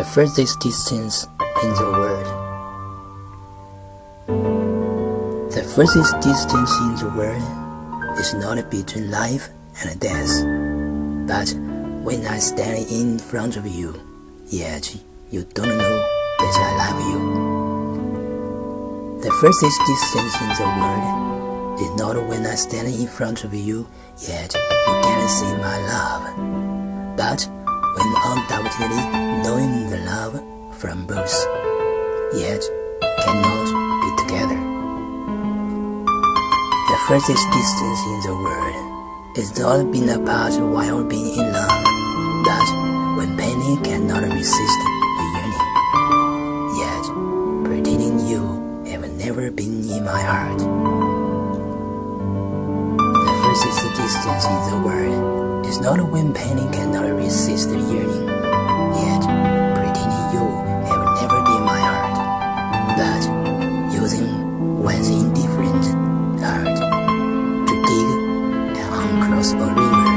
the furthest distance in the world. The furthest distance in the world is not between life and death, but when I stand in front of you, yet you don't know that I love you. The furthest distance in the world is not when I stand in front of you, yet you can't see my love, but when undoubtedly knowing the love from both, yet cannot be together. The furthest distance in the world is not being apart while being in love, but when pain cannot resist the yearning, yet pretending you have never been in my heart. The furthest distance in the world is not when pain cannot resist the yearning, Cross a river.